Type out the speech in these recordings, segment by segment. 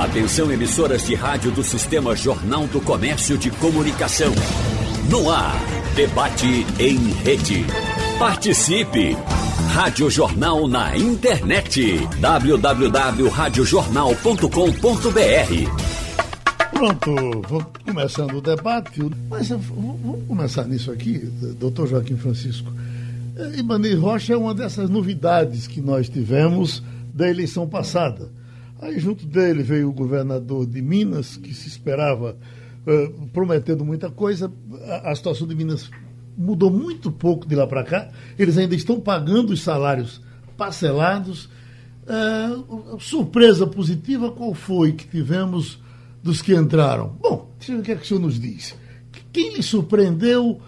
Atenção emissoras de rádio do Sistema Jornal do Comércio de Comunicação. No ar, debate em rede. Participe! Rádio Jornal na internet. www.radiojornal.com.br Pronto, vou começando o debate, mas vamos começar nisso aqui, doutor Joaquim Francisco. Ibanez Rocha é uma dessas novidades que nós tivemos da eleição passada. Aí junto dele veio o governador de Minas, que se esperava uh, prometendo muita coisa. A, a, situação de Minas mudou muito pouco de lá para cá. Eles ainda estão pagando os salários parcelados. Uh, surpresa positiva, qual foi que tivemos dos que entraram? Bom, o que é que o senhor nos diz? Quem lhe surpreendeu?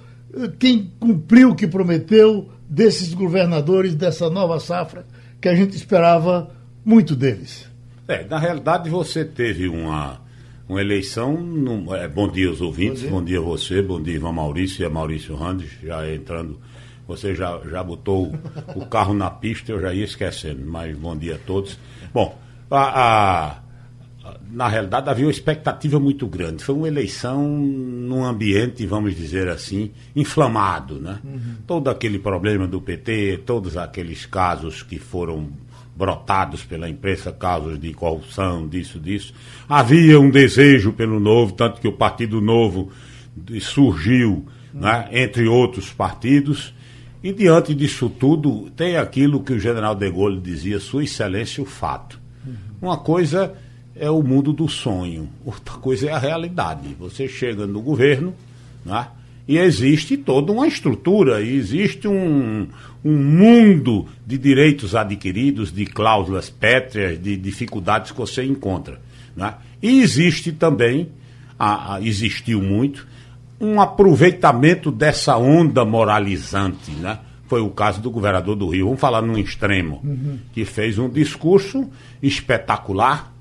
Quem cumpriu o que prometeu desses governadores dessa nova safra que a gente esperava muito deles? É, na realidade você teve uma, uma eleição. No, é, bom dia aos ouvintes, bom dia. bom dia a você, bom dia Ivan Maurício e a Maurício Randes, já entrando. Você já, já botou o carro na pista, eu já ia esquecendo, mas bom dia a todos. Bom, a, a, na realidade havia uma expectativa muito grande. Foi uma eleição num ambiente, vamos dizer assim, inflamado. Né? Uhum. Todo aquele problema do PT, todos aqueles casos que foram brotados pela imprensa, casos de corrupção, disso, disso. Havia um desejo pelo novo, tanto que o Partido Novo surgiu né, entre outros partidos. E diante disso tudo, tem aquilo que o general de Gaulle dizia, Sua Excelência, o fato. Uma coisa é o mundo do sonho, outra coisa é a realidade. Você chega no governo, né? E existe toda uma estrutura, existe um, um mundo de direitos adquiridos, de cláusulas pétreas, de dificuldades que você encontra. Né? E existe também, a, a, existiu muito, um aproveitamento dessa onda moralizante. Né? Foi o caso do governador do Rio, vamos falar num extremo, uhum. que fez um discurso espetacular,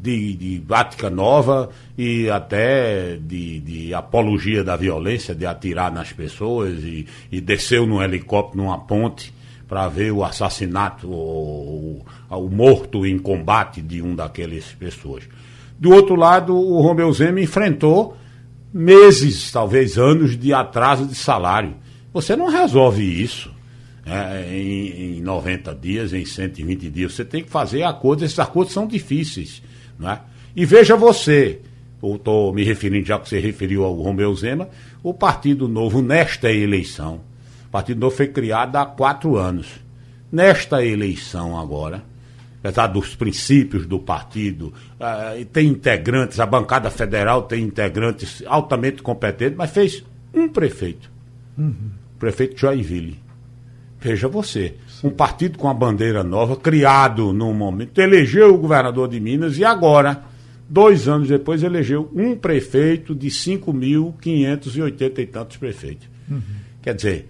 de, de Nova e até de, de, apologia da violência, de atirar nas pessoas e, e desceu num helicóptero numa ponte para ver o assassinato, o, o, o, morto em combate de um daquelas pessoas. Do outro lado, o Romeu Zema enfrentou meses, talvez anos de atraso de salário. Você não resolve isso é, em, em 90 dias, em 120 dias. Você tem que fazer acordos, esses acordos são difíceis. Né? E veja você, estou me referindo, já que você referiu ao Romeu Zema, o Partido Novo, nesta eleição, o Partido Novo foi criado há quatro anos. Nesta eleição agora, apesar dos princípios do partido, uh, tem integrantes, a bancada federal tem integrantes altamente competentes, mas fez um prefeito. Uhum. O prefeito Joinville. Veja você, um partido com a bandeira nova, criado num momento, elegeu o governador de Minas e agora, dois anos depois, elegeu um prefeito de 5.580 e tantos prefeitos. Uhum. Quer dizer,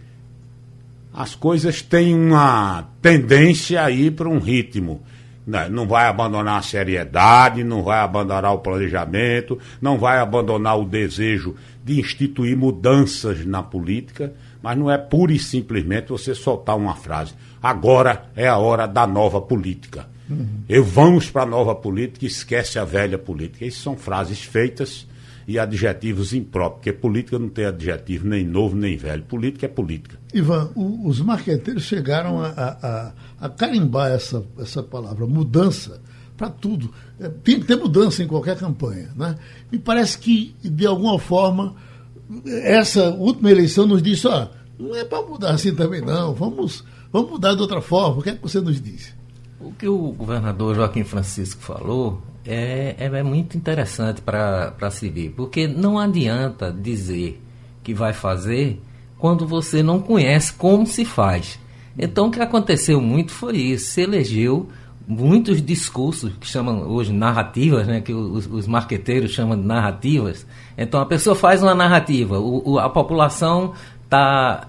as coisas têm uma tendência a ir para um ritmo. Né? Não vai abandonar a seriedade, não vai abandonar o planejamento, não vai abandonar o desejo de instituir mudanças na política mas não é pura e simplesmente você soltar uma frase. Agora é a hora da nova política. Uhum. Eu vamos para a nova política e esquece a velha política. Isso são frases feitas e adjetivos impróprios, porque política não tem adjetivo nem novo nem velho. Política é política. Ivan, o, os marqueteiros chegaram a, a, a, carimbar essa, essa palavra, mudança, para tudo. É, tem que ter mudança em qualquer campanha. Né? Me parece que, de alguma forma, essa última eleição nos disse, ó, não é para mudar assim também não, vamos, vamos mudar de outra forma. O que é que você nos diz? O que o governador Joaquim Francisco falou é, é, é muito interessante para se ver, porque não adianta dizer que vai fazer quando você não conhece como se faz. Então o que aconteceu muito foi isso, se elegeu muitos discursos que chamam hoje narrativas, né, que os, os marqueteiros chamam de narrativas. Então a pessoa faz uma narrativa, o, o, a população está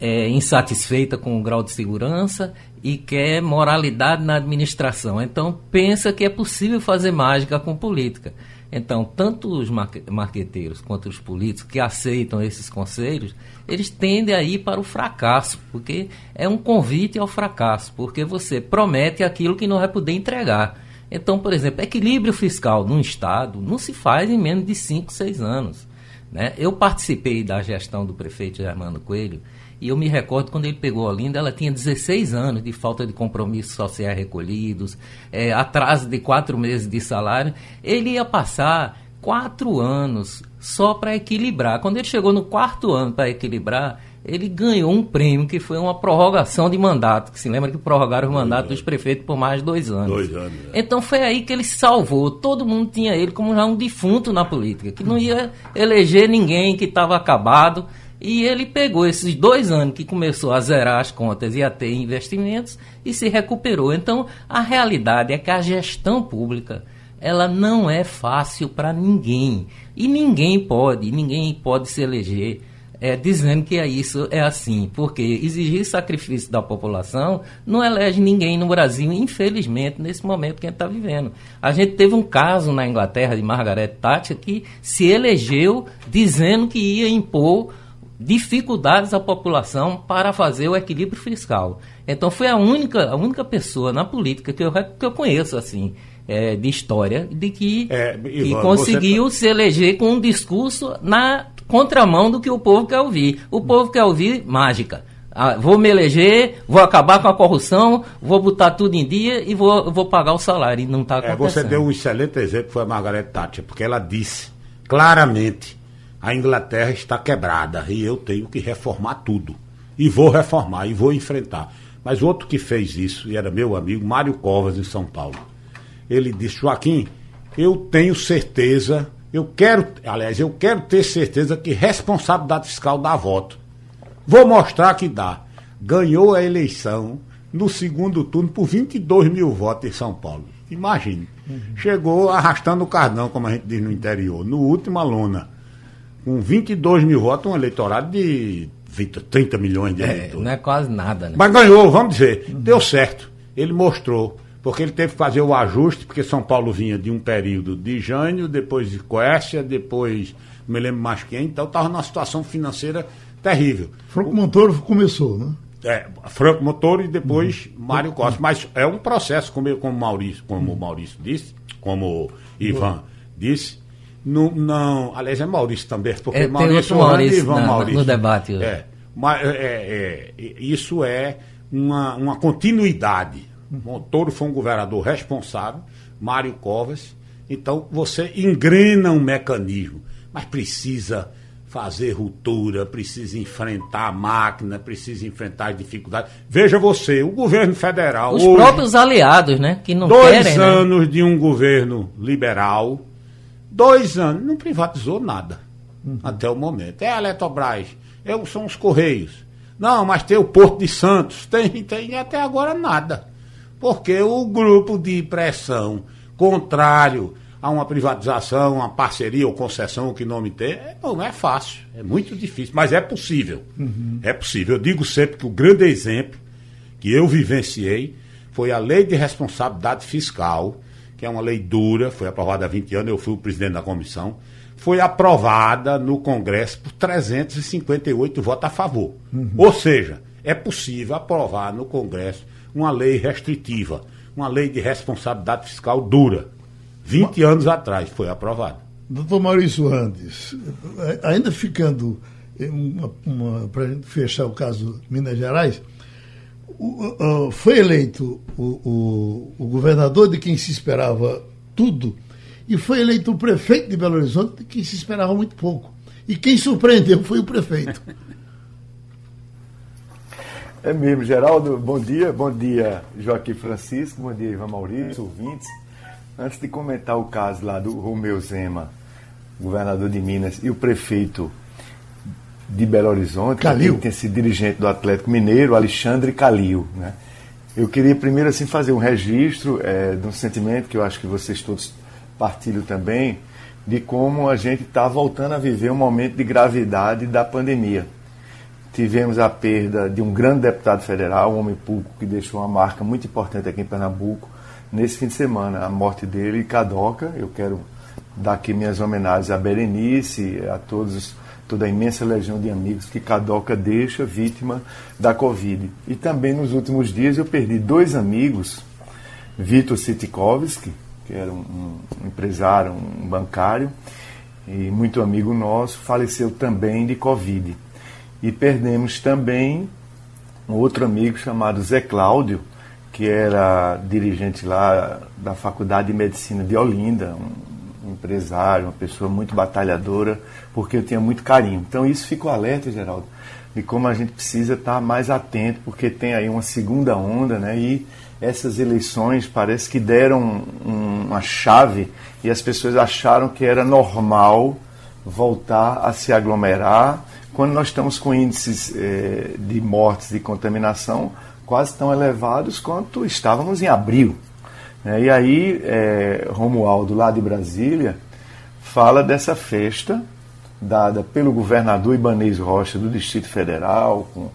é, insatisfeita com o grau de segurança e quer moralidade na administração. Então pensa que é possível fazer mágica com política. Então, tanto os marqueteiros quanto os políticos que aceitam esses conselhos, eles tendem a ir para o fracasso, porque é um convite ao fracasso, porque você promete aquilo que não vai poder entregar. Então, por exemplo, equilíbrio fiscal num Estado não se faz em menos de 5, 6 anos. Né? Eu participei da gestão do prefeito Germano Coelho e eu me recordo quando ele pegou a Olinda, ela tinha 16 anos de falta de compromissos sociais recolhidos, é, atraso de quatro meses de salário. Ele ia passar quatro anos só para equilibrar. Quando ele chegou no quarto ano para equilibrar, ele ganhou um prêmio que foi uma prorrogação de mandato. Que se lembra que prorrogaram o mandato dos prefeitos por mais de dois anos. Dois anos. É. Então foi aí que ele salvou. Todo mundo tinha ele como já um defunto na política, que não ia eleger ninguém, que estava acabado. E ele pegou esses dois anos que começou a zerar as contas e a ter investimentos e se recuperou. Então a realidade é que a gestão pública ela não é fácil para ninguém. E ninguém pode, ninguém pode se eleger é, dizendo que é isso é assim, porque exigir sacrifício da população não elege ninguém no Brasil, infelizmente, nesse momento que a gente está vivendo. A gente teve um caso na Inglaterra de Margaret Thatcher que se elegeu dizendo que ia impor dificuldades à população para fazer o equilíbrio fiscal. Então foi a única, a única pessoa na política que eu, que eu conheço assim é, de história de que, é, Ivan, que conseguiu você... se eleger com um discurso na contramão do que o povo quer ouvir. O povo quer ouvir mágica. Ah, vou me eleger, vou acabar com a corrupção, vou botar tudo em dia e vou, vou pagar o salário. E não está acontecendo. É, você deu um excelente exemplo, foi a Margaret Thatcher, porque ela disse claramente a Inglaterra está quebrada e eu tenho que reformar tudo. E vou reformar, e vou enfrentar. Mas outro que fez isso, e era meu amigo, Mário Covas, em São Paulo. Ele disse, Joaquim, eu tenho certeza eu quero, aliás, eu quero ter certeza que responsabilidade fiscal dá voto. Vou mostrar que dá. Ganhou a eleição no segundo turno por 22 mil votos em São Paulo. Imagine. Uhum. Chegou arrastando o cardão, como a gente diz no interior, no último luna. Com 22 mil votos, um eleitorado de 20, 30 milhões de é, eleitores. Não é quase nada, né? Mas ganhou, vamos dizer. Uhum. Deu certo. Ele mostrou porque ele teve que fazer o ajuste, porque São Paulo vinha de um período de Jânio, depois de Coércia, depois não me lembro mais quem, então estava numa situação financeira terrível. Franco Montoro começou, né? É, Franco Montoro e depois uhum. Mário Costa. Mas é um processo, como, como, Maurício, como o Maurício disse, como Ivan uhum. disse. Não, não, aliás, é Maurício também, porque é, Maurício, Maurício e Ivan na, Maurício. No debate. É, mas, é, é, isso é uma, uma continuidade Montoro foi um governador responsável, Mário Covas. Então você engrena um mecanismo, mas precisa fazer ruptura, precisa enfrentar a máquina, precisa enfrentar as dificuldades. Veja você, o governo federal. Os hoje, próprios aliados, né? Que não dois querem. Dois né? anos né? de um governo liberal, dois anos, não privatizou nada uhum. até o momento. É a Eletrobras, é, são os Correios. Não, mas tem o Porto de Santos, tem, tem até agora nada porque o grupo de pressão contrário a uma privatização, uma parceria ou concessão, o que nome tem, é, não é fácil, é muito difícil, mas é possível. Uhum. É possível. Eu digo sempre que o grande exemplo que eu vivenciei foi a Lei de Responsabilidade Fiscal, que é uma lei dura, foi aprovada há 20 anos, eu fui o presidente da comissão, foi aprovada no Congresso por 358 votos a favor. Uhum. Ou seja, é possível aprovar no Congresso uma lei restritiva, uma lei de responsabilidade fiscal dura. 20 anos atrás foi aprovada. Doutor Maurício Randes, ainda ficando para a gente fechar o caso Minas Gerais, foi eleito o, o, governador de quem se esperava tudo e foi eleito o prefeito de Belo Horizonte de quem se esperava muito pouco. E quem surpreendeu foi o prefeito. É mesmo, Geraldo, bom dia. Bom dia, Joaquim Francisco, bom dia, Ivan Maurício, ouvintes. Antes de comentar o caso lá do Romeu Zema, governador de Minas, e o prefeito de Belo Horizonte, Calil. que tem sido dirigente do Atlético Mineiro, Alexandre Calil, né? Eu queria primeiro assim fazer um registro é, de um sentimento que eu acho que vocês todos partilham também, de como a gente está voltando a viver um momento de gravidade da pandemia Tivemos a perda de um grande deputado federal, um homem público que deixou uma marca muito importante aqui em Pernambuco nesse fim de semana. A morte dele, Cadoca. Eu quero dar aqui minhas homenagens a Berenice, a todos, toda a imensa legião de amigos que Cadoca deixa vítima da Covid. E também nos últimos dias eu perdi dois amigos Vitor Sitkovski, que era um, um empresário, um bancário e muito amigo nosso, faleceu também de Covid. E perdemos também um outro amigo chamado Zé Cláudio, que era dirigente lá da Faculdade de Medicina de Olinda, um empresário, uma pessoa muito batalhadora, porque eu tinha muito carinho. Então isso ficou alerta, Geraldo, de como a gente precisa estar mais atento, porque tem aí uma segunda onda, né? E essas eleições parece que deram uma chave e as pessoas acharam que era normal voltar a se aglomerar quando nós estamos com índices eh, de mortes de contaminação quase tão elevados quanto estávamos em abril. Né? E aí, é, Romualdo, lá de Brasília, fala dessa festa dada pelo governador Ibanez Rocha do Distrito Federal, com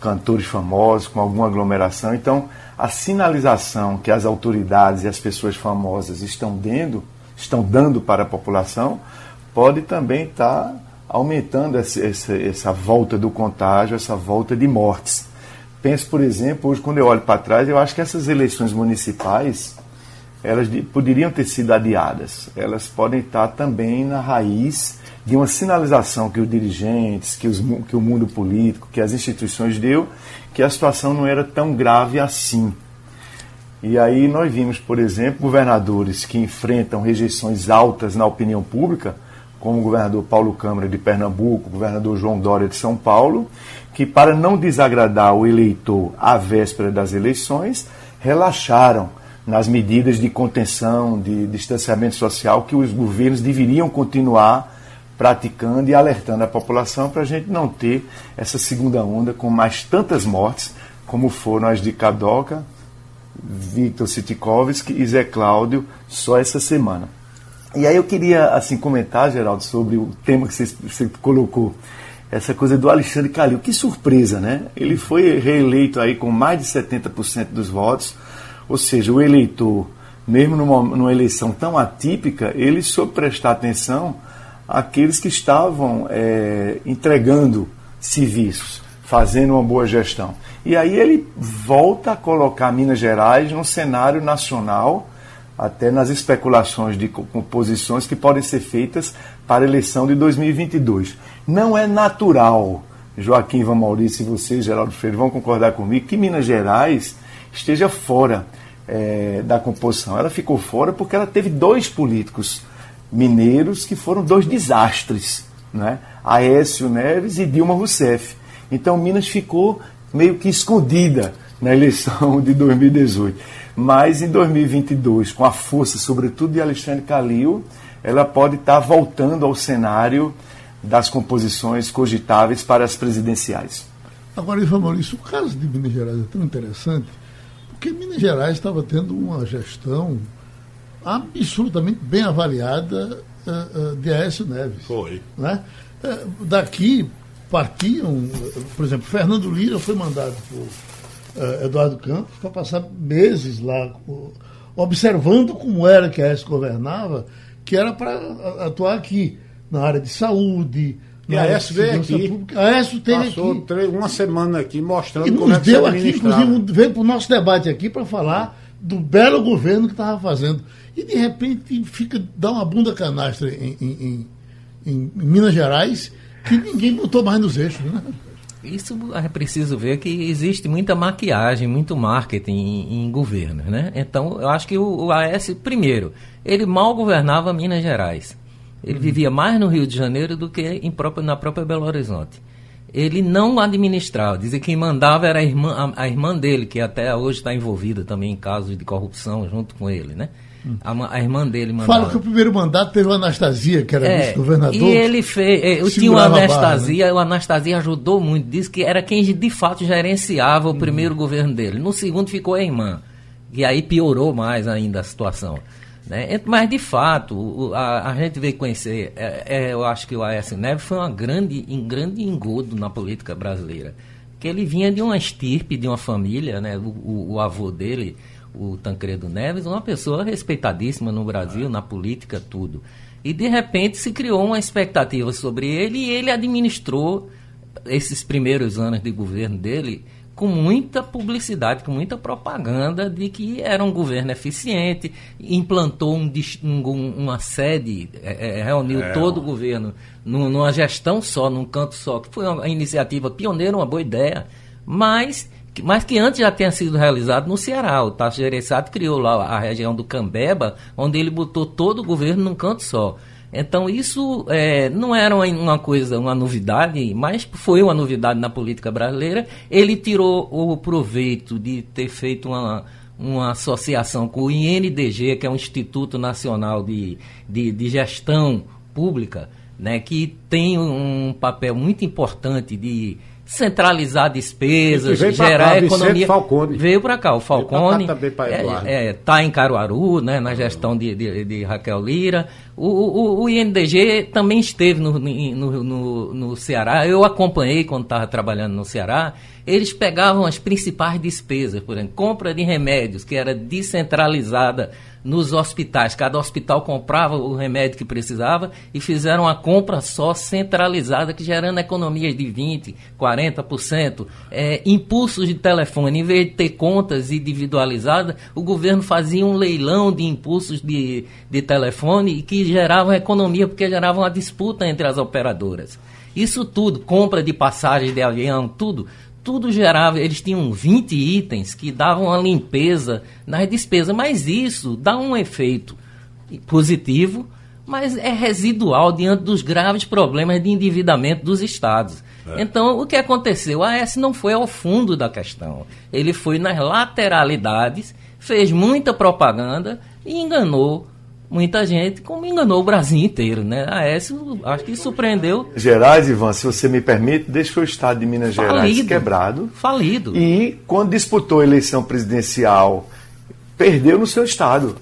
cantores famosos, com alguma aglomeração. Então, a sinalização que as autoridades e as pessoas famosas estão dando, estão dando para a população pode também estar aumentando essa, essa, essa volta do contágio, essa volta de mortes. Penso, por exemplo, hoje quando eu olho para trás, eu acho que essas eleições municipais, elas poderiam ter sido adiadas. Elas podem estar também na raiz de uma sinalização que os dirigentes, que, os, que o mundo político, que as instituições deu, que a situação não era tão grave assim. E aí nós vimos, por exemplo, governadores que enfrentam rejeições altas na opinião pública, como o governador Paulo Câmara de Pernambuco, o governador João Dória de São Paulo, que, para não desagradar o eleitor à véspera das eleições, relaxaram nas medidas de contenção, de distanciamento social que os governos deveriam continuar praticando e alertando a população para a gente não ter essa segunda onda com mais tantas mortes como foram as de Cadoca, Victor Sitkovski e Zé Cláudio só essa semana. E aí eu queria assim comentar, Geraldo, sobre o tema que você, você colocou, essa coisa do Alexandre Calil. Que surpresa, né? Ele foi reeleito aí com mais de 70% dos votos, ou seja, o eleitor, mesmo numa, numa, eleição tão atípica, ele soube prestar atenção àqueles que estavam é, entregando serviços, fazendo uma boa gestão. E aí ele volta a colocar Minas Gerais num cenário nacional até nas especulações de composições que podem ser feitas para a eleição de 2022. Não é natural, Joaquim Van Maurício e você, Geraldo Freire, vão concordar comigo, que Minas Gerais esteja fora é, da composição. Ela ficou fora porque ela teve dois políticos mineiros que foram dois desastres, né? Aécio Neves e Dilma Rousseff. Então Minas ficou meio que escondida na eleição de 2018. Mas em 2022, com a força, sobretudo, de Alexandre Calil, ela pode estar voltando ao cenário das composições cogitáveis para as presidenciais. Agora, Ivan Maurício, o caso de Minas Gerais é tão interessante, porque Minas Gerais estava tendo uma gestão absolutamente bem avaliada uh, uh, de Aécio Neves. Foi. Né? Uh, daqui partiam, por exemplo, Fernando Lira foi mandado por uh, Eduardo Campos para passar meses lá observando como era que a AES governava, que era para atuar aqui, na área de saúde. E a AES veio aqui. Pública. A AES teve Passou aqui. Três, uma semana aqui mostrando e como nos é que deu aqui, inclusive, veio para o nosso debate aqui para falar do belo governo que estava fazendo. E de repente fica, dá uma bunda canastra em, em, em, em Minas Gerais que ninguém botou mais nos eixos, né? Isso é preciso ver que existe muita maquiagem, muito marketing em, em governos, né? Então, eu acho que o, o AS, primeiro, ele mal governava Minas Gerais. Ele uhum. vivia mais no Rio de Janeiro do que em próprio, na própria Belo Horizonte. Ele não administrava. Dizem que quem mandava era a irmã, a, a irmã dele, que até hoje está envolvida também em casos de corrupção junto com ele, né? A, a, irmã dele mandava. Fala que o primeiro mandato teve o Anastasia, que era é, vice-governador. E ele fez. É, eu tinha o Anastasia, barra, né? o Anastasia ajudou muito, disse que era quem de fato gerenciava o primeiro governo dele. No segundo ficou a irmã. E aí piorou mais ainda a situação. Né? Mas de fato, a, a gente veio conhecer, é, é, eu acho que o Aécio Neves foi uma grande, um grande engodo na política brasileira. Que ele vinha de uma estirpe, de uma família, né? o, o, o avô dele o Tancredo Neves, uma pessoa respeitadíssima no Brasil, na política, tudo. E de repente se criou uma expectativa sobre ele e ele administrou esses primeiros anos de governo dele com muita publicidade, com muita propaganda de que era um governo eficiente, implantou um, um, uma sede, é, é, reuniu é, todo o governo numa gestão só, num canto só, que foi uma iniciativa pioneira, uma boa ideia, mas, mas que antes já tinha sido realizado no Ceará. O Tasso Gereissati criou lá a região do Cambeba, onde ele botou todo o governo num canto só. Então isso é, não era uma, coisa, uma novidade, mas foi uma novidade na política brasileira. Ele tirou o proveito de ter feito uma, uma associação com o INDG, que é o Instituto Nacional de, de, de Gestão Pública, né, que tem um papel muito importante de centralizar despesas, gerar cá, economia. Falcone. Veio para cá, o Falcone. Está é, é, tá em Caruaru, né, na gestão de, de, de Raquel Lira. O, o, o, INDG também esteve no, no, no, no Ceará. Eu acompanhei quando estava trabalhando no Ceará. Eles pegavam as principais despesas, por exemplo, compra de remédios, que era descentralizada nos hospitais. Cada hospital comprava o remédio que precisava e fizeram uma compra só centralizada, que gerando economias de 20%, 40%. É, impulsos de telefone, em vez de ter contas individualizadas, o governo fazia um leilão de impulsos de, de telefone que geravam economia, porque geravam uma disputa entre as operadoras. Isso tudo, compra de passagens de avião, tudo, tudo gerava, eles tinham 20 itens que davam uma limpeza nas despesas, mas isso dá um efeito positivo, mas é residual diante dos graves problemas de endividamento dos estados. É. Então, o que aconteceu? O AS não foi ao fundo da questão. Ele foi nas lateralidades, fez muita propaganda e enganou muita gente, como enganou o Brasil inteiro, né? A Aécio, acho que surpreendeu. Gerais, Ivan, se você me permite, deixou o estado de Minas falido, Gerais quebrado. Falido. E quando disputou a eleição presidencial, perdeu no seu estado.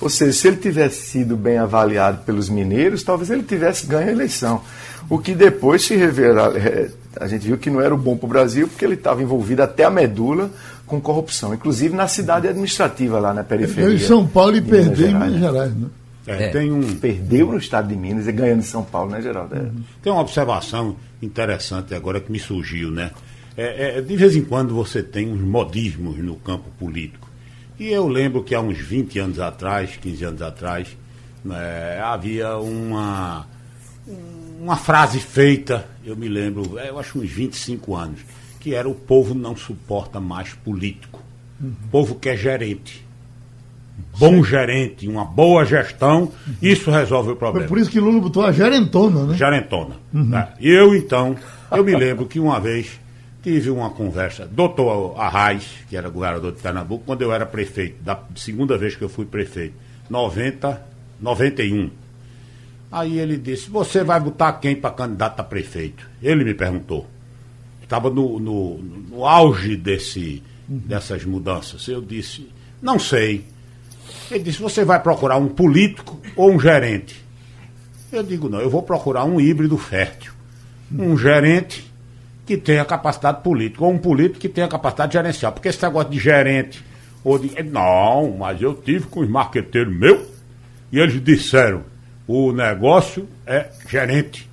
Ou seja, se ele tivesse sido bem avaliado pelos mineiros, talvez ele tivesse ganho a eleição. O que depois se revela, é, a gente viu que não era o bom para o Brasil, porque ele estava envolvido até a medula com corrupção, inclusive na cidade administrativa lá na periferia. Em São Paulo e perdeu em Minas Gerais, né? É, é. Tem um... Perdeu no estado de Minas e ganhando em São Paulo, né, Geraldo? É. Tem uma observação interessante agora que me surgiu, né? É, é, de vez em quando você tem uns modismos no campo político. E eu lembro que há uns 20 anos atrás, 15 anos atrás, né, havia uma, uma frase feita, eu me lembro, é, eu acho uns 25 anos, que era o povo não suporta mais político. Uhum. O povo quer gerente. Bom Sim. gerente, uma boa gestão, uhum. isso resolve o problema. Foi por isso que Lula botou a gerentona, né? Gerentona. Uhum. E eu, então, eu me lembro que uma vez tive uma conversa, doutor Arraes, que era governador de Pernambuco, quando eu era prefeito, da segunda vez que eu fui prefeito, 90, 91. Aí ele disse, você vai botar quem para candidato a prefeito? Ele me perguntou estava no, no, no, auge desse, dessas mudanças. Eu disse, não sei. Ele disse, você vai procurar um político ou um gerente? Eu digo, não, eu vou procurar um híbrido fértil. Um gerente que tenha capacidade política, ou um político que tenha capacidade gerencial. Porque esse negócio de gerente, ou de. Não, mas eu tive com os marqueteiros meus, e eles disseram, o negócio é gerente.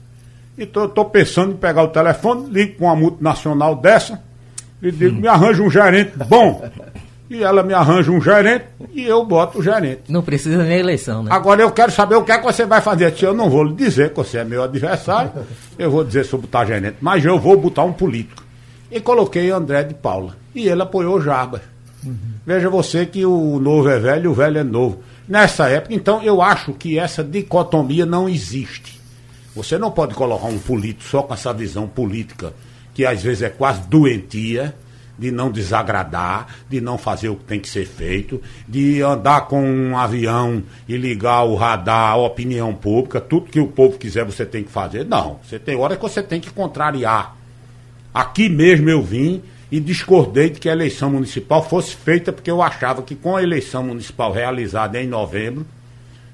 Então eu estou pensando em pegar o telefone, ligo com uma multinacional dessa e digo, me arranja um gerente bom. E ela me arranja um gerente e eu boto o gerente. Não precisa nem eleição, né? Agora eu quero saber o que é que você vai fazer. Eu não vou lhe dizer que você é meu adversário, eu vou dizer sobre botar gerente, mas eu vou botar um político. E coloquei André de Paula. E ele apoiou Jarbas. Uhum. Veja você que o novo é velho e o velho é novo. Nessa época, então, eu acho que essa dicotomia não existe. Você não pode colocar um político só com essa visão política, que às vezes é quase doentia, de não desagradar, de não fazer o que tem que ser feito, de andar com um avião e ligar o radar, a opinião pública, tudo que o povo quiser você tem que fazer. Não, você tem hora que você tem que contrariar. Aqui mesmo eu vim e discordei de que a eleição municipal fosse feita porque eu achava que com a eleição municipal realizada em novembro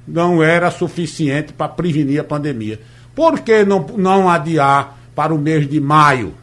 não era suficiente para prevenir a pandemia. Por que não, não adiar para o mês de maio?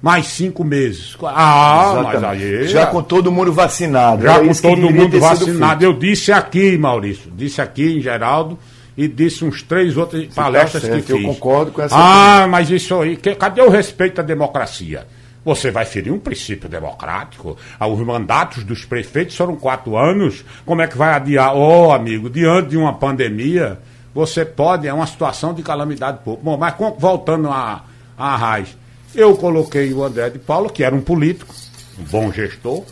Mais cinco meses. Ah, Exatamente. mas aí. Já com todo mundo vacinado. Já com todo mundo vacinado. Eu disse aqui, Maurício, disse aqui em Geraldo, e disse uns três outras tá palestras tá certo, que fiz. Eu concordo com essa. Ah, opinião. mas isso aí. Que, cadê o respeito à democracia? Você vai ferir um princípio democrático. Ah, os mandatos dos prefeitos foram quatro anos. Como é que vai adiar? Ô, oh, amigo, diante de uma pandemia, você pode, é uma situação de calamidade pública. Bom, mas voltando à, à raiz, eu coloquei o André de Paulo, que era um político, um bom gestor,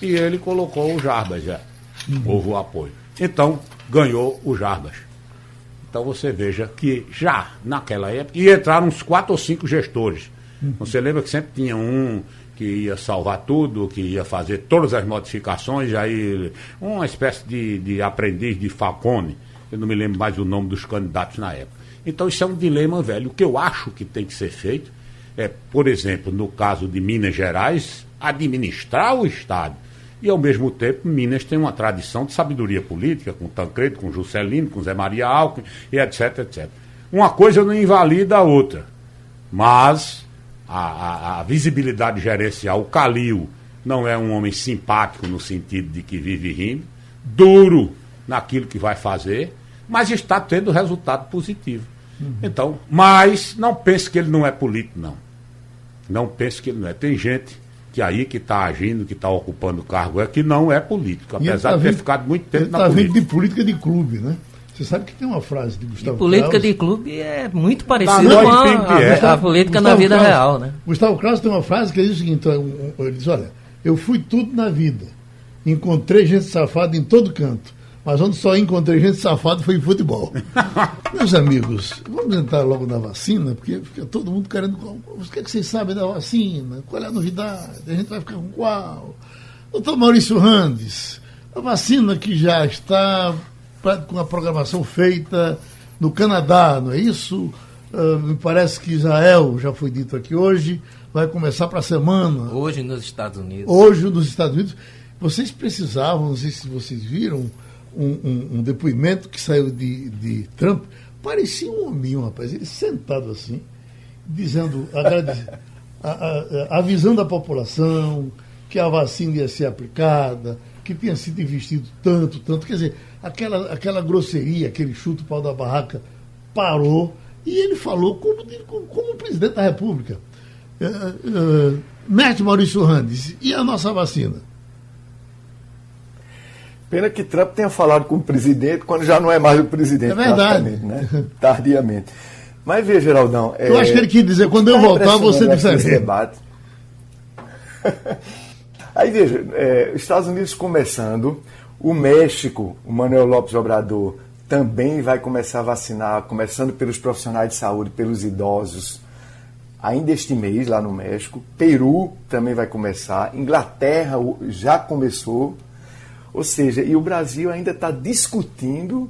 e ele colocou o Jarbas, já. Uhum. Houve o apoio. Então, ganhou o Jarbas. Então você veja que já naquela época, e entraram uns quatro ou cinco gestores. Uhum. Você lembra que sempre tinha um que ia salvar tudo, que ia fazer todas as modificações, aí uma espécie de, de aprendiz de Falcone, eu não me lembro mais o nome dos candidatos na época. Então isso é um dilema velho. O que eu acho que tem que ser feito é, por exemplo, no caso de Minas Gerais, administrar o Estado. E, ao mesmo tempo, Minas tem uma tradição de sabedoria política, com Tancredo, com Juscelino, com Zé Maria Alckmin, e etc, etc. Uma coisa não invalida a outra, mas a, a, a visibilidade gerencial, o Calil, não é um homem simpático no sentido de que vive rindo, duro naquilo que vai fazer, mas está tendo resultado positivo. Uhum. Então, mas não pense que ele não é político, não. Não pense que ele não é. Tem gente que aí que está agindo, que está ocupando cargo, é que não é político, apesar tá de ter vindo, ficado muito tempo na tá política. Está vindo de política de clube, né? Você sabe que tem uma frase de Gustavo e política de clube é muito parecida com a, a, a, política Gustavo na vida real, né? Gustavo Krause tem uma frase que diz o seguinte, ele diz, olha, eu fui tudo na vida, encontrei gente safada em todo canto, mas onde só encontrei gente safada foi em futebol. Meus amigos, vamos entrar logo na vacina, porque fica todo mundo querendo. O que, é que vocês sabem da vacina? Qual é a novidade? A gente vai ficar com qual? Doutor Maurício Randes, a vacina que já está com a programação feita no Canadá, não é isso? Uh, me parece que Israel, já foi dito aqui hoje, vai começar para a semana. Hoje nos Estados Unidos. Hoje nos Estados Unidos. Vocês precisavam, não sei se vocês viram, um, um, um depoimento que saiu de, de Trump, parecia um hominho, rapaz, ele sentado assim, dizendo, a, a, avisando a população que a vacina ia ser aplicada, que tinha sido investido tanto, tanto. Quer dizer, aquela, aquela grosseria, aquele chuto pau da barraca parou e ele falou como, como, presidente da República. Uh, uh, Mete Maurício Randes, e a nossa vacina? Pena que Trump tenha falado com o presidente quando já não é mais o presidente. É verdade. Né? Tardiamente. Mas veja, Geraldão. Eu é, acho que ele quis dizer, quando eu voltar, você esse debate. Aí veja, é, Estados Unidos começando, o México, o Manuel Lopes Obrador, também vai começar a vacinar, começando pelos profissionais de saúde, pelos idosos, ainda este mês lá no México. Peru também vai começar. Inglaterra já começou. Ou seja, e o Brasil ainda está discutindo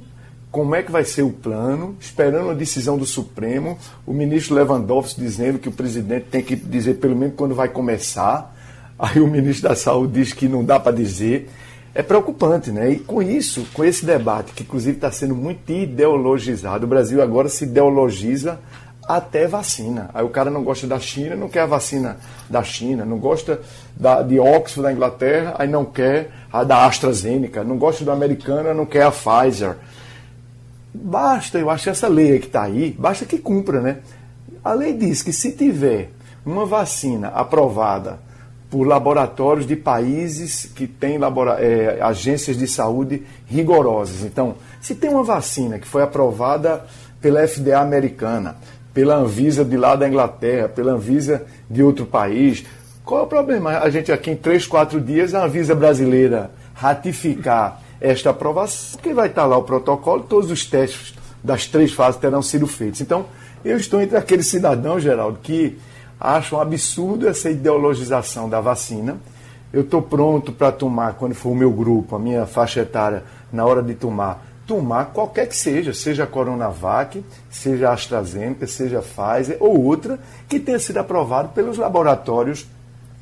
como é que vai ser o plano, esperando a decisão do Supremo, o ministro Lewandowski dizendo que o presidente tem que dizer pelo menos quando vai começar. Aí o ministro da Saúde diz que não dá para dizer. É preocupante, né? E com isso, com esse debate, que inclusive está sendo muito ideologizado, o Brasil agora se ideologiza até vacina. Aí o cara não gosta da China, não quer a vacina da China, não gosta da, de Oxford da Inglaterra, aí não quer a da AstraZeneca, não gosta da americana, não quer a Pfizer. Basta, eu acho que essa lei que está aí, basta que cumpra, né? A lei diz que se tiver uma vacina aprovada por laboratórios de países que têm é, agências de saúde rigorosas. Então, se tem uma vacina que foi aprovada pela FDA americana, pela Anvisa de lá da Inglaterra, pela Anvisa de outro país. Qual é o problema? A gente aqui em três, quatro dias, a Anvisa brasileira ratificar esta aprovação, que vai estar lá o protocolo, todos os testes das três fases terão sido feitos. Então, eu estou entre aqueles cidadãos, Geraldo, que acham absurdo essa ideologização da vacina. Eu estou pronto para tomar, quando for o meu grupo, a minha faixa etária, na hora de tomar, tomar qualquer que seja, seja a Coronavac, seja a AstraZeneca, seja a Pfizer ou outra, que tenha sido aprovado pelos laboratórios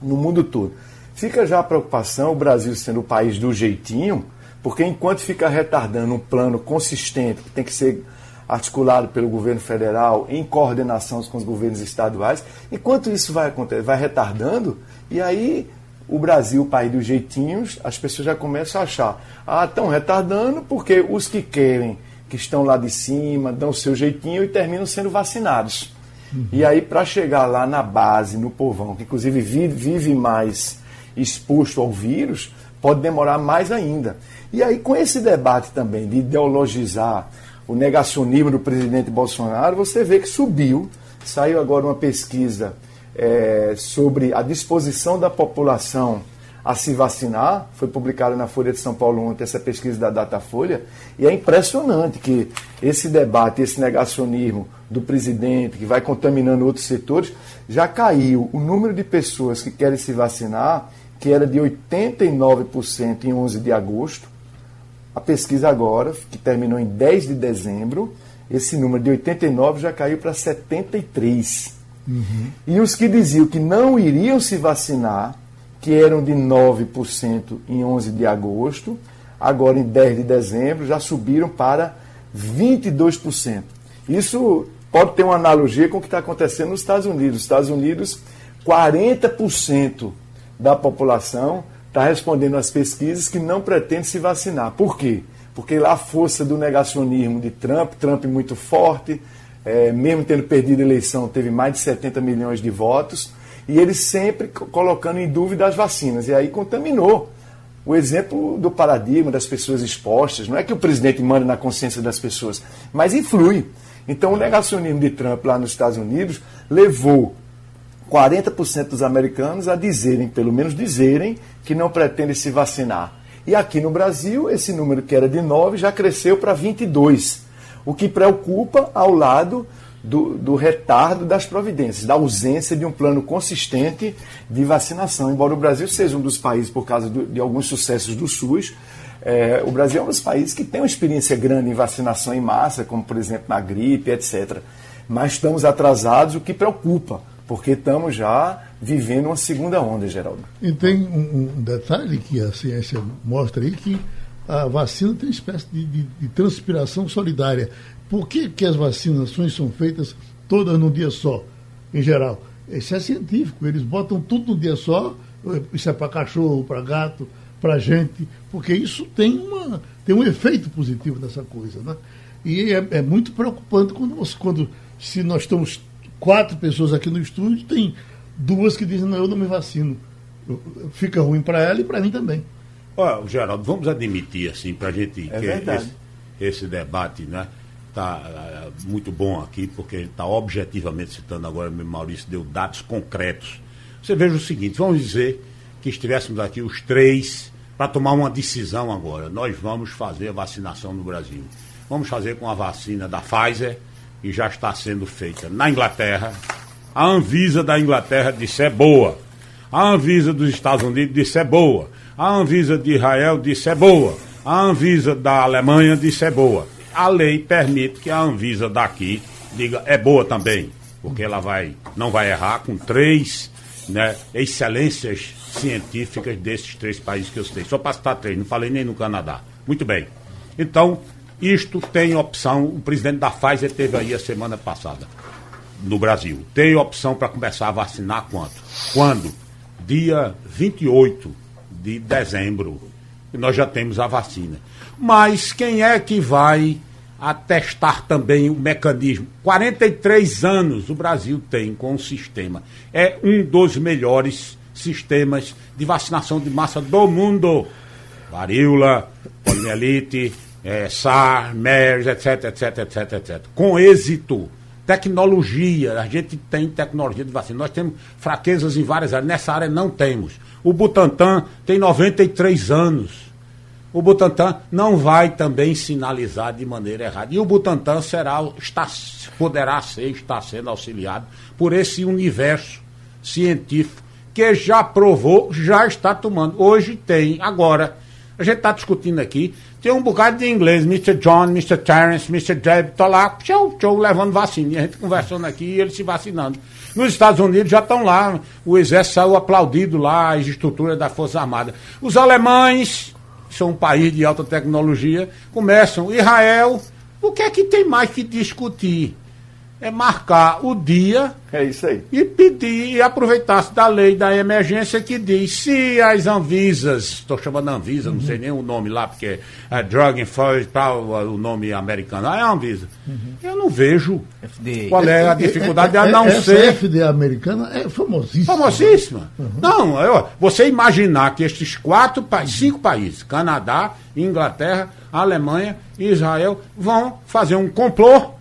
no mundo todo. Fica já a preocupação, o Brasil sendo o país do jeitinho, porque enquanto fica retardando um plano consistente, que tem que ser articulado pelo governo federal, em coordenação com os governos estaduais, enquanto isso vai acontecer, vai retardando, e aí o Brasil, o país dos jeitinhos, as pessoas já começam a achar, ah, estão retardando porque os que querem, que estão lá de cima, dão o seu jeitinho e terminam sendo vacinados. Uhum. E aí, para chegar lá na base, no povão, que inclusive vive mais exposto ao vírus, pode demorar mais ainda. E aí, com esse debate também de ideologizar o negacionismo do presidente Bolsonaro, você vê que subiu. Saiu agora uma pesquisa é, sobre a disposição da população a se vacinar, foi publicada na Folha de São Paulo ontem essa pesquisa da Datafolha, e é impressionante que esse debate, esse negacionismo do presidente, que vai contaminando outros setores, já caiu o número de pessoas que querem se vacinar, que era de 89% em 11 de agosto, a pesquisa agora, que terminou em 10 de dezembro, esse número de 89 já caiu para 73. Uhum. E os que diziam que não iriam se vacinar, que eram de 9% em 11 de agosto, agora em 10 de dezembro já subiram para 22%. Isso pode ter uma analogia com o que está acontecendo nos Estados Unidos. Nos Estados Unidos, 40% da população está respondendo às pesquisas que não pretende se vacinar. Por quê? Porque lá a força do negacionismo de Trump, Trump muito forte, é, mesmo tendo perdido a eleição, teve mais de 70 milhões de votos, e ele sempre colocando em dúvida as vacinas. E aí contaminou. O exemplo do paradigma das pessoas expostas, não é que o presidente manda na consciência das pessoas, mas influi. Então o negacionismo de Trump lá nos Estados Unidos levou 40% dos americanos a dizerem, pelo menos dizerem, que não pretendem se vacinar. E aqui no Brasil, esse número que era de 9 já cresceu para 22, o que preocupa ao lado do, do, retardo das providências, da ausência de um plano consistente de vacinação. Embora o Brasil seja um dos países, por causa do, de alguns sucessos do SUS, é, o Brasil é um dos países que tem uma experiência grande em vacinação em massa, como por exemplo na gripe, etc. Mas estamos atrasados, o que preocupa, porque estamos já vivendo uma segunda onda, Geraldo. E tem um, um detalhe que a ciência mostra aí que a vacina tem uma espécie de, de, de transpiração solidária. Por que, que as vacinações são feitas todas num dia só, em geral? Isso é científico, eles botam tudo num dia só, isso é para cachorro, para gato, para gente, porque isso tem, uma, tem um efeito positivo nessa coisa. Né? E é, é muito preocupante quando, quando, se nós estamos quatro pessoas aqui no estúdio, tem duas que dizem, não, eu não me vacino. Fica ruim para ela e para mim também. Olha, Geraldo, vamos admitir assim, para a gente é que esse, esse debate, né? está é, muito bom aqui, porque ele está objetivamente citando agora, meu Maurício deu dados concretos. Você veja o seguinte, vamos dizer que estivéssemos aqui os três para tomar uma decisão agora. Nós vamos fazer a vacinação no Brasil. Vamos fazer com a vacina da Pfizer, que já está sendo feita na Inglaterra. A Anvisa da Inglaterra disse é boa. A Anvisa dos Estados Unidos disse é boa. A Anvisa de Israel disse é boa. A Anvisa da Alemanha disse é boa a lei permite que a Anvisa daqui diga é boa também, porque ela vai não vai errar com três né, excelências científicas desses três países que eu citei. Só para citar três, não falei nem no Canadá. Muito bem. Então, isto tem opção, o presidente da Pfizer teve aí a semana passada no Brasil. Tem opção para começar a vacinar quanto? Quando? Dia 28 de dezembro. E nós já temos a vacina. Mas quem é que vai a testar também o mecanismo. 43 anos o Brasil tem com o sistema. É um dos melhores sistemas de vacinação de massa do mundo. Varíola, poliomielite, é, SAR, MERS, etc, etc, etc, etc. Com êxito. Tecnologia, a gente tem tecnologia de vacina. Nós temos fraquezas em várias áreas. Nessa área não temos. O Butantan tem 93 anos o Butantan não vai também sinalizar de maneira errada. E o Butantan será, está, poderá ser, está sendo auxiliado por esse universo científico que já provou, já está tomando. Hoje tem, agora, a gente está discutindo aqui, tem um bocado de inglês, Mr. John, Mr. Terence, Mr. Jeb, está lá, tchau, tchau, levando vacina. E a gente conversando aqui e eles se vacinando. Nos Estados Unidos já estão lá, o exército saiu aplaudido lá, as estruturas da Força Armada. Os alemães são um país de alta tecnologia, começam. Israel, o que é que tem mais que discutir? É marcar o dia É isso aí. e pedir e aproveitar-se da lei da emergência que diz se as Anvisas, estou chamando Anvisa, não sei nem o nome lá, porque é Drug Enforcement tal, o nome americano, ah, é Anvisa. Eu não vejo FDA. qual é a dificuldade, a É- não essa ser FDA americana é famosíssima. famosíssima. Não, eu- você imaginar que estes quatro, cinco países, Canadá, Inglaterra, Alemanha e Israel, vão fazer um complô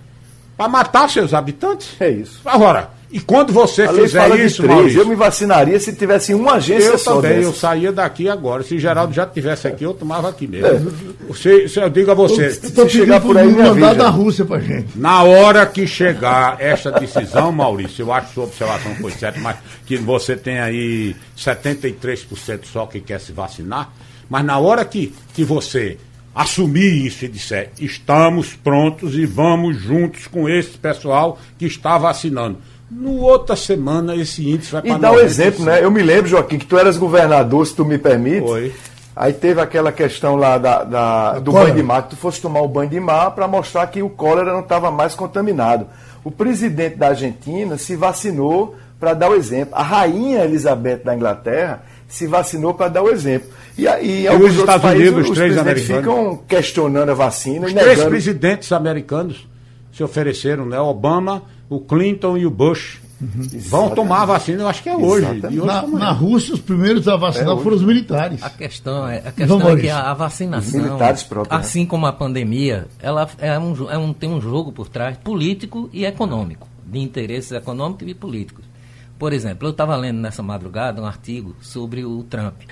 para matar seus habitantes. É isso. Agora, e quando você fizer isso, três. Maurício, Eu me vacinaria se tivesse uma agência eu só também, eu saía daqui agora. Se Geraldo já tivesse aqui, eu tomava aqui mesmo. Se, se eu digo a você, Estou Se chegar por aí, para mandar da Rússia pra gente. Na hora que chegar esta decisão, Maurício, eu acho que sua observação foi certa, mas que você tem aí 73% só que quer se vacinar, mas na hora que, que você assumir isso e disser estamos prontos e vamos juntos com esse pessoal que está vacinando. No outra semana esse índice vai E para dá o exemplo, né? Eu me lembro, Joaquim, que tu eras governador, se tu me permite. Foi. Aí teve aquela questão lá da, da- do cólera. banho de mar, que tu fosse tomar o banho de mar para mostrar que o cólera não estava mais contaminado. O presidente da Argentina se vacinou para dar o exemplo. A rainha Elizabeth da Inglaterra se vacinou para dar o exemplo. E aí, alguns os Estados países, Unidos, os os três americanos. ficam questionando a vacina Os e três presidentes americanos se ofereceram, né? Obama, o Clinton e o Bush. Vão tomar a vacina, eu acho que é hoje. Hoje Na, na Rússia, os primeiros a vacinar É, foram os militares. A questão é, a Vamos, questão é que a, a vacinação, próprios, né? assim como a pandemia, ela é um, é um- tem um jogo por trás político e econômico, de interesses econômicos e políticos. Por exemplo, eu estava lendo nessa madrugada um artigo sobre o Trump.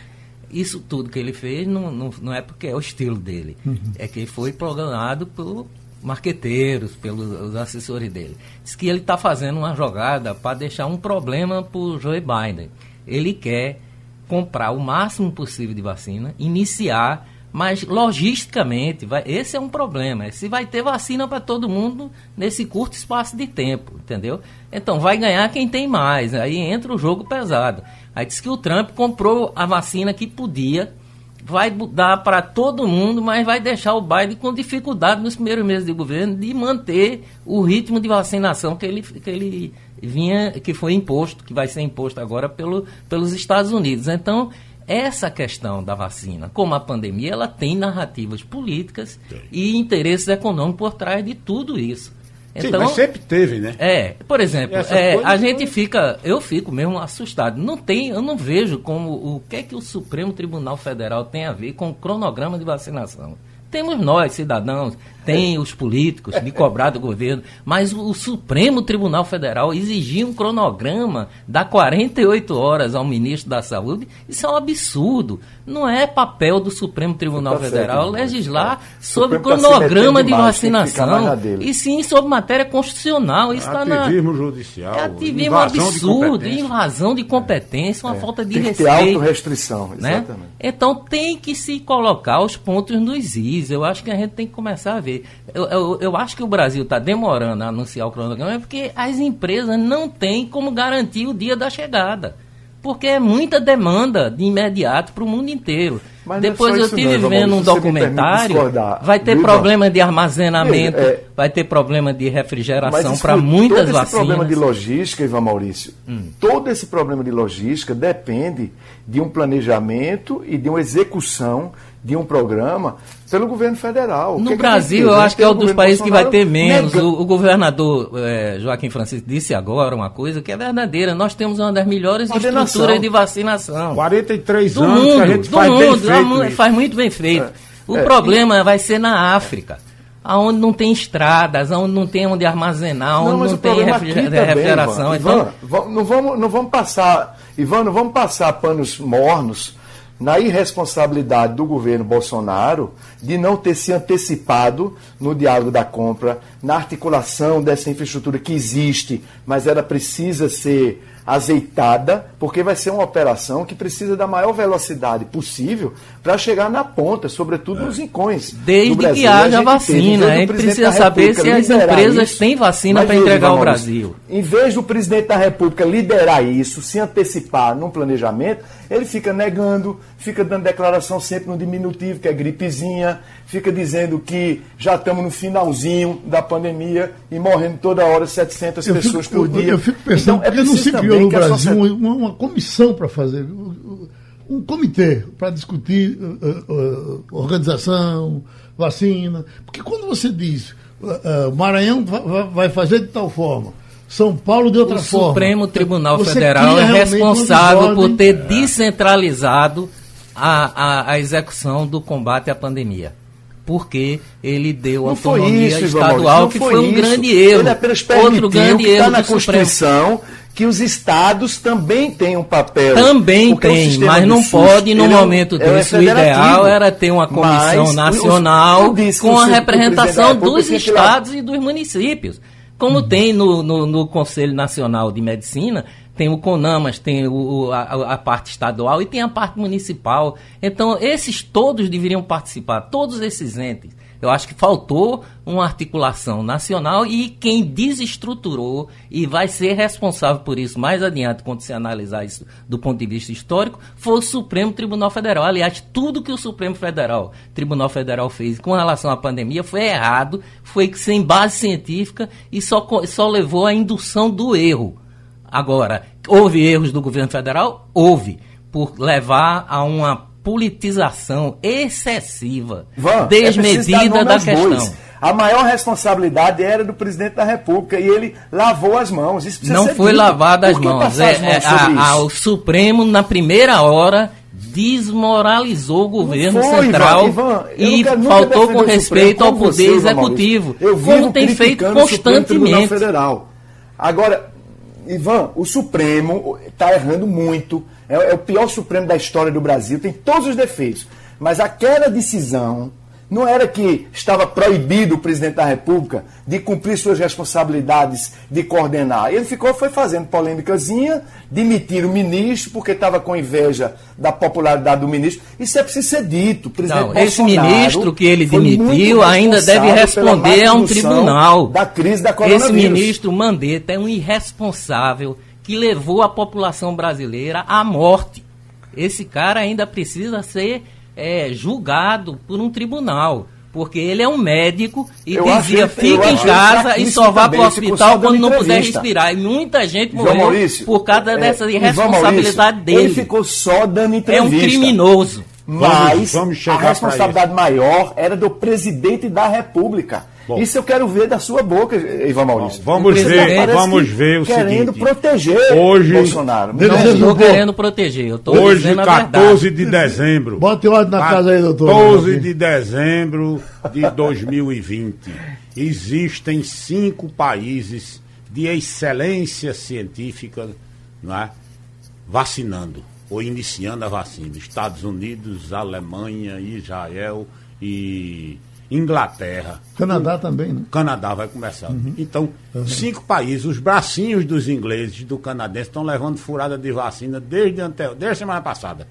Isso tudo que ele fez não, não, não é porque é o estilo dele, é que foi programado por marqueteiros, pelos os assessores dele. Diz que ele está fazendo uma jogada para deixar um problema para o Joe Biden. Ele quer comprar o máximo possível de vacina, iniciar, mas logisticamente, vai, esse é um problema. Se vai ter vacina para todo mundo nesse curto espaço de tempo, entendeu? Então vai ganhar quem tem mais. Aí entra o jogo pesado. Aí diz que o Trump comprou a vacina que podia, vai dar para todo mundo, mas vai deixar o Biden com dificuldade nos primeiros meses de governo de manter o ritmo de vacinação que ele, que ele vinha, que foi imposto, que vai ser imposto agora pelo, pelos Estados Unidos. Então, essa questão da vacina, como a pandemia, ela tem narrativas políticas e interesses econômicos por trás de tudo isso. Sim, mas sempre teve, né? É, por exemplo, é, a gente foi- fica, eu fico mesmo assustado. Não tem, eu não vejo como o que é que o Supremo Tribunal Federal tem a ver com o cronograma de vacinação. Temos nós, cidadãos, tem os políticos de cobrar do governo, mas o, Supremo Tribunal Federal exigir um cronograma, dar 48 horas ao ministro da Saúde, isso é um absurdo. Não é papel do Supremo Tribunal Tá certo, Federal irmão. legislar sobre tá cronograma de demais, vacinação, e sim sobre matéria constitucional. Isso está na. Ativismo judicial. É ativismo invasão de absurdo, competência. invasão de competência, uma falta de Tem que ter respeito. autorrestrição, Né? exatamente. Então tem que se colocar os pontos nos is. Eu acho que a gente tem que começar a ver. Eu, eu, eu acho que o Brasil está demorando a anunciar o cronograma é porque as empresas não têm como garantir o dia da chegada. Porque é muita demanda de imediato para o mundo inteiro. Mas é Depois eu estive vendo um documentário, vai ter viu, problema de armazenamento, Veja, é- vai ter problema de refrigeração para muitas todo esse vacinas. Hum. problema de logística, Ivan Maurício, todo esse problema de logística depende de um planejamento e de uma execução de um programa pelo governo federal. No que é que Brasil, fez? eu acho que é teve um dos países que vai ter Bolsonaro menos. nega- O, o governador eh, Joaquim Francisco disse agora uma coisa que é verdadeira. Nós temos uma das melhores estruturas de vacinação 43 do anos mundo. que a gente do faz bem mundo, feito mu- isso. faz muito bem feito. O É, problema vai ser na África. Aonde não tem estradas, aonde não tem onde armazenar, onde não, o tem refriger- também, refrigeração. Ivan, Então, Ivan, não, vamos, não vamos passar, Ivan, não vamos passar panos mornos na irresponsabilidade do governo Bolsonaro de não ter se antecipado no diálogo da compra, na articulação dessa infraestrutura que existe, mas ela precisa ser azeitada, porque vai ser uma operação que precisa da maior velocidade possível para chegar na ponta, sobretudo nos rincões. Desde que haja a vacina, a gente precisa saber se as empresas isso, têm vacina para entregar ao Brasil. Em vez do presidente da República liderar isso, se antecipar num planejamento, ele fica negando, fica dando declaração sempre no diminutivo, que é gripezinha, fica dizendo que já estamos no finalzinho da pandemia e morrendo toda hora 700 eu pessoas fico, por dia. Eu, eu fico pensando, então, é porque não se criou no Brasil sociedade... uma, uma, comissão para fazer, um comitê para discutir uh, uh, organização, vacina. Porque quando você diz uh, Maranhão vai fazer de tal forma, são Paulo de outra o forma. O Supremo Tribunal Federal é responsável por ter descentralizado a, a, a, execução do combate à pandemia. Porque ele deu não autonomia isso, estadual, que foi um isso. grande erro. Ele apenas Outro grande erro tá na Constituição que os estados também têm um papel. Também tem, mas não SUS, pode, no é momento é desse, o ideal era ter uma comissão nacional com a representação dos estados e dos municípios. Como uhum. tem no, no, no, Conselho Nacional de Medicina, tem o CONAMAS, tem o, a, a, parte estadual e tem a parte municipal. Então, esses todos deveriam participar, todos esses entes. Eu acho que faltou uma articulação nacional e quem desestruturou e vai ser responsável por isso mais adiante, quando se analisar isso do ponto de vista histórico, foi o Supremo Tribunal Federal. Aliás, tudo que o Supremo Federal, Tribunal Federal fez com relação à pandemia foi errado, foi sem base científica e só, só levou à indução do erro. Agora, houve erros do governo federal? Houve, por levar a uma politização excessiva, Van, é desmedida é da questão. Bois. A maior responsabilidade era do presidente da República e ele lavou as mãos. Não foi dito. lavado as mãos. É, é, a, a, o Supremo, na primeira hora, desmoralizou o governo foi, central Ivan, e faltou com respeito ao poder você, executivo, como tem feito constantemente. Federal. Agora, Ivan, o Supremo está errando muito é, é o pior Supremo da história do Brasil, tem todos os defeitos. Mas aquela decisão não era que estava proibido o presidente da República de cumprir suas responsabilidades de coordenar. Ele ficou foi fazendo polêmicazinha, demitir o ministro porque estava com inveja da popularidade do ministro. Isso é preciso ser dito. não, esse ministro que ele demitiu ainda deve responder a um tribunal da crise da coronavírus. Esse ministro Mandetta é um irresponsável que levou a população brasileira à morte. Esse cara ainda precisa ser é, julgado por um tribunal. Porque ele é um médico e eu dizia, fica em casa e só vá para o hospital quando não puder respirar. E muita gente morreu Maurício, por causa é, dessa irresponsabilidade Maurício, dele. Ele ficou só dando entrevista. É um criminoso. Mas vamos, vamos a responsabilidade maior era do presidente da República. Bom. Isso eu quero ver da sua boca, Ivan Maurício. Bom, vamos ver, vamos ver o querendo seguinte. proteger hoje, Bolsonaro. Não estou querendo proteger, eu estou Hoje, 14 de dezembro. Bota ordem na casa aí, doutor. 14 de dezembro de 2020. Existem cinco países de excelência científica não é, vacinando ou iniciando a vacina. Estados Unidos, Alemanha, Israel e Inglaterra. Canadá também, né? Canadá vai começar. Uhum. Então, uhum. cinco países, os bracinhos dos ingleses do canadense estão levando furada de vacina desde, ante... desde a semana passada.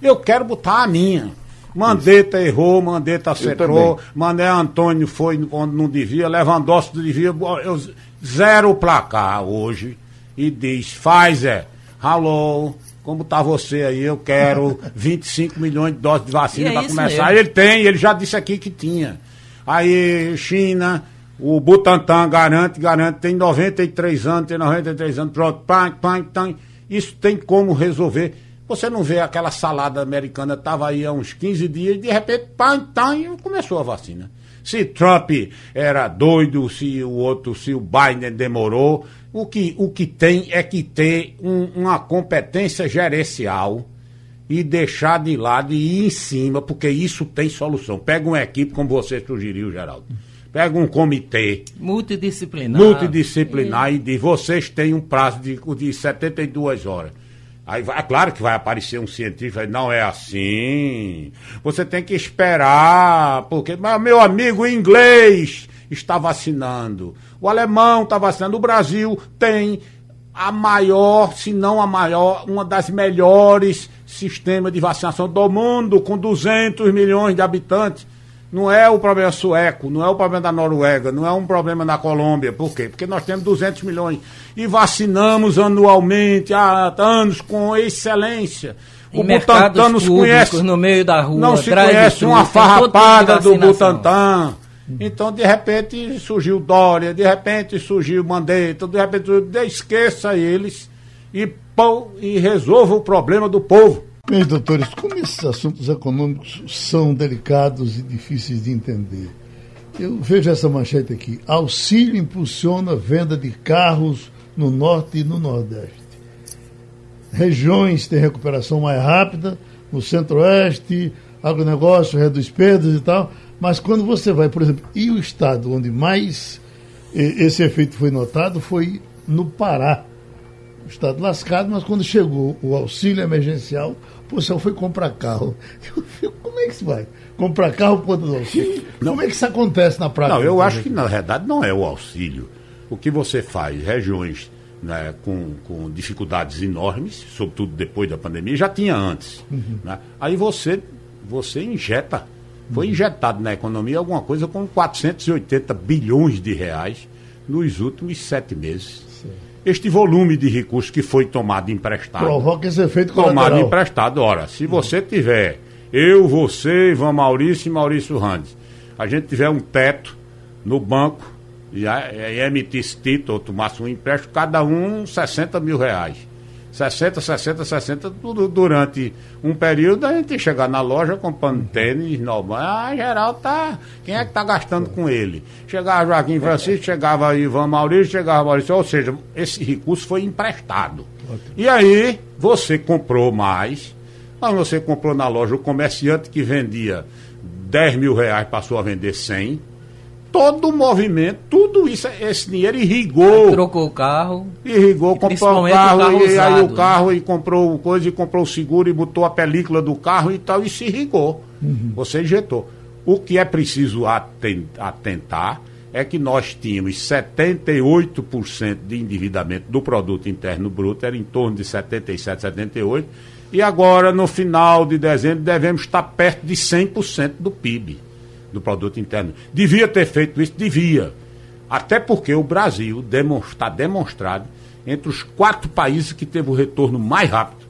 Eu quero botar a minha. Mandetta Isso. errou, Mandetta acertou, Mané Antônio foi onde não devia, Lewandowski devia. Eu, zero placar hoje e diz: Pfizer, alô, como está você aí, eu quero 25 milhões de doses de vacina é para começar. Mesmo. Ele tem, ele já disse aqui que tinha. Aí, China, o Butantan garante, garante, tem 93 anos, tem 93 anos, pronto, pam, pam, pam. Isso tem como resolver. Você não vê aquela salada americana, estava aí há uns 15 dias, e de repente, pam, pam, e começou a vacina. Se Trump era doido, se o outro, se o Biden demorou, o que, o que tem é que ter um, uma competência gerencial e deixar de lado e ir em cima, porque isso tem solução. Pega uma equipe, como você sugeriu, Geraldo. Pega um comitê. Multidisciplinar. Multidisciplinar e, e diz: vocês têm um prazo de, de 72 horas. Aí é claro que vai aparecer um cientista, não é assim. Você tem que esperar, porque mas, meu amigo inglês está vacinando. O alemão está vacinando. O Brasil tem a maior, se não a maior, uma das melhores sistemas de vacinação do mundo, com 200 milhões de habitantes. Não é o problema sueco, não é o problema da Noruega, não é um problema da Colômbia. Por quê? Porque nós temos 200 milhões e vacinamos anualmente há anos com excelência. O Butantan nos conhece. No meio da rua, não se conhece uma farrapada do Butantan. Então, de repente, surgiu Dória, de repente surgiu Mandetta, de repente, esqueça eles e, pô, e resolva o problema do povo. Bem, doutores, como esses assuntos econômicos são delicados e difíceis de entender? Eu vejo essa manchete aqui. Auxílio impulsiona venda de carros no norte e no nordeste. Regiões têm recuperação mais rápida, no centro-oeste, agronegócio reduz perdas e tal. Mas quando você vai, por exemplo, e o estado onde mais esse efeito foi notado foi no Pará. O estado lascado, mas quando chegou o auxílio emergencial, o pessoal foi comprar carro. Eu fico, como é que se vai? Comprar carro por conta do auxílio? Não. Como é que isso acontece na prática? Não, eu acho que na verdade não é o auxílio. O que você faz, regiões né, com, com dificuldades enormes, sobretudo depois da pandemia, já tinha antes. Uhum. Né? Aí você, você injeta. Foi uhum. injetado na economia alguma coisa com 480 bilhões de reais nos últimos sete meses este volume de recursos que foi tomado emprestado. Provoca esse efeito Tomado colateral. emprestado. Ora, se você tiver, eu, você, Ivan Maurício e Maurício Randes, a gente tiver um teto no banco e, e emitisse título ou tomasse um empréstimo, cada um 60 mil reais. 60, 60, 60, tudo durante um período, a gente chegar na loja comprando tênis normal. Ah, geral tá. Quem é que tá gastando com ele? Chegava Joaquim Francisco, chegava Ivan Maurício, chegava Maurício. Ou seja, esse recurso foi emprestado. E aí, você comprou mais, mas você comprou na loja, o comerciante que vendia 10 mil reais passou a vender 100 todo o movimento, tudo isso, esse dinheiro irrigou. Aí trocou o carro. Irrigou, comprou o carro, o carro e usado, aí o carro né? e comprou coisa, e comprou o seguro e botou a película do carro e tal, e se irrigou. Uhum. Você injetou. O que é preciso atentar é que nós tínhamos 78% de endividamento do produto interno bruto, era em torno de 77, 78, e agora no final de dezembro devemos estar perto de 100% do PIB do produto interno. Devia ter feito isso? Devia. Até porque o Brasil está demonstrado entre os quatro países que teve o retorno mais rápido.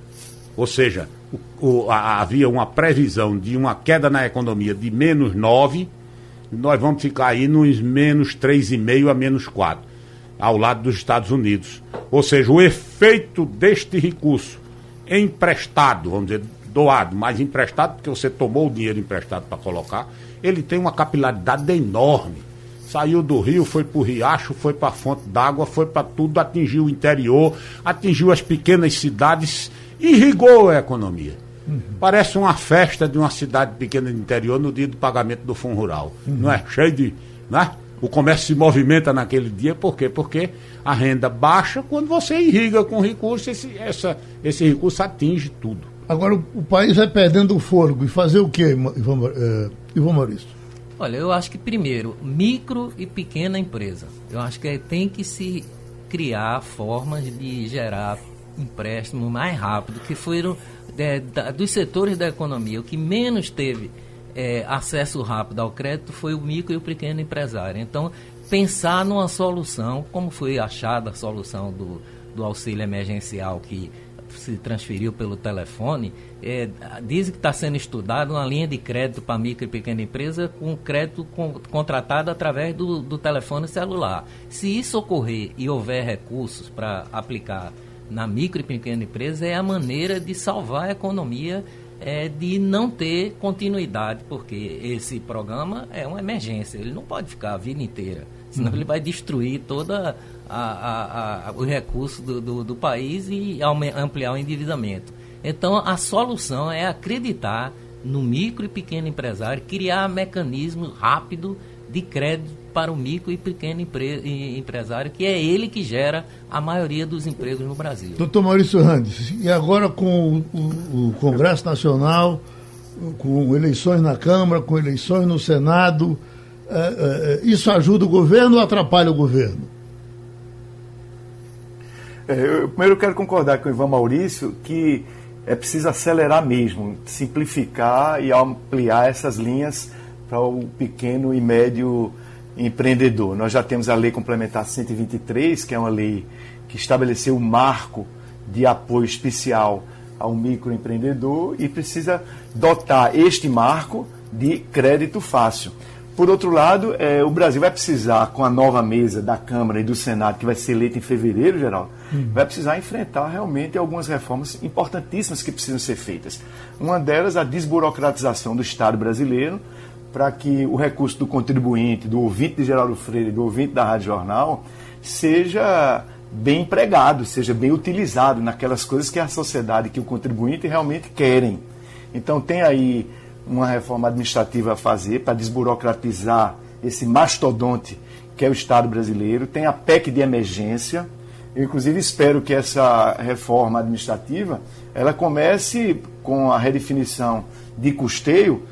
Ou seja, o, o, a, havia uma previsão de uma queda na economia de menos 9, nós vamos ficar aí nos menos 3,5 a menos 4, ao lado dos Estados Unidos. Ou seja, o efeito deste recurso emprestado, vamos dizer, doado, mas emprestado, porque você tomou o dinheiro emprestado para colocar, ele tem uma capilaridade enorme. Saiu do rio, foi para o riacho, foi para a fonte d'água, foi para tudo, atingiu o interior, atingiu as pequenas cidades, irrigou a economia. Uhum. Parece uma festa de uma cidade pequena do interior no dia do pagamento do fundo rural. Uhum. Não é? Cheio de. Né? O comércio se movimenta naquele dia, por quê? Porque a renda baixa, quando você irriga com recurso, esse, essa, esse recurso atinge tudo. Agora, o, o país vai perdendo o fôlego. E fazer o quê, Ivan, Ivan Maurício? Olha, eu acho que primeiro, micro e pequena empresa. Eu acho que tem que se criar formas de gerar empréstimo mais rápido, que foram é, da, dos setores da economia. O que menos teve é, acesso rápido ao crédito foi o micro e o pequeno empresário. Então, pensar numa solução, como foi achada a solução do, do auxílio emergencial que se transferiu pelo telefone, é, diz que está sendo estudado uma linha de crédito para micro e pequena empresa com crédito com, contratado através do, do telefone celular. Se isso ocorrer e houver recursos para aplicar na micro e pequena empresa, é a maneira de salvar a economia é, de não ter continuidade, porque esse programa é uma emergência, ele não pode ficar a vida inteira, senão uhum. ele vai destruir toda a, a, a, o recurso do, do, do país e ampliar o endividamento. Então, a solução é acreditar no micro e pequeno empresário, criar mecanismos rápido de crédito para o micro e pequeno empre empresário, que é ele que gera a maioria dos empregos no Brasil. Doutor Maurício Randes, e agora com o, o, Congresso Nacional, com eleições na Câmara, com eleições no Senado, é, é, isso ajuda o governo ou atrapalha o governo? É, eu, primeiro eu quero concordar com o Ivan Maurício que é preciso acelerar mesmo, simplificar e ampliar essas linhas para o pequeno e médio empreendedor. Nós já temos a Lei Complementar 123, que é uma lei que estabeleceu o um marco de apoio especial ao microempreendedor e precisa dotar este marco de crédito fácil. Por outro lado, é, o Brasil vai precisar, com a nova mesa da Câmara e do Senado, que vai ser eleita em fevereiro, geral, uhum. vai precisar enfrentar realmente algumas reformas importantíssimas que precisam ser feitas. Uma delas, a desburocratização do Estado brasileiro, para que o recurso do contribuinte, do ouvinte de Geraldo Freire, do ouvinte da Rádio Jornal, seja bem empregado, seja bem utilizado naquelas coisas que a sociedade, que o contribuinte realmente querem. Então tem aí uma reforma administrativa a fazer para desburocratizar esse mastodonte que é o Estado brasileiro. Tem a PEC de emergência. Eu, inclusive, espero que essa reforma administrativa ela comece com a redefinição de custeio,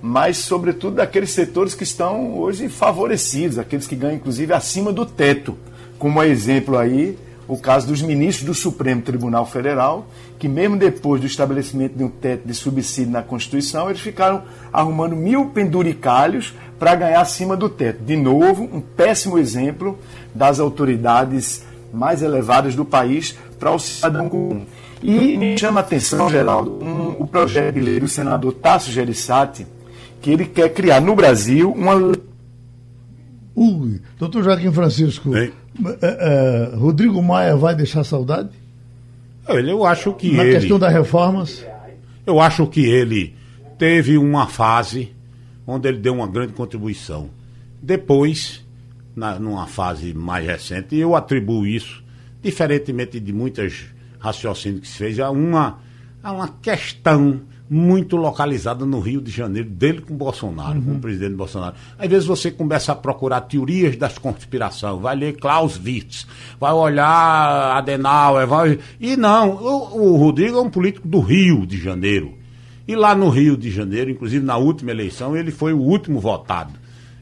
mas, sobretudo, daqueles setores que estão hoje favorecidos, aqueles que ganham, inclusive, acima do teto. Como exemplo aí, o caso dos ministros do Supremo Tribunal Federal, que mesmo depois do estabelecimento de um teto de subsídio na Constituição, eles ficaram arrumando mil penduricalhos para ganhar acima do teto. De novo, um péssimo exemplo das autoridades mais elevadas do país para o cidadão comum. E me chama a atenção, Geraldo, um, o projeto de lei do senador Tasso Gereissati, que ele quer criar no Brasil uma. Ui, doutor Joaquim Francisco, é, é, Rodrigo Maia vai deixar saudade? Eu acho que Na ele. questão das reformas? Eu acho que ele teve uma fase onde ele deu uma grande contribuição. Depois, na, numa fase mais recente, eu atribuo isso, diferentemente de muitas raciocínios que se fez, a uma, a uma questão muito localizada no Rio de Janeiro, dele com Bolsonaro, uhum. com o presidente Bolsonaro. Às vezes você começa a procurar teorias das conspirações, vai ler Klaus Witz, vai olhar Adenauer, vai... e não, o, o Rodrigo é um político do Rio de Janeiro. E lá no Rio de Janeiro, inclusive na última eleição, ele foi o último votado.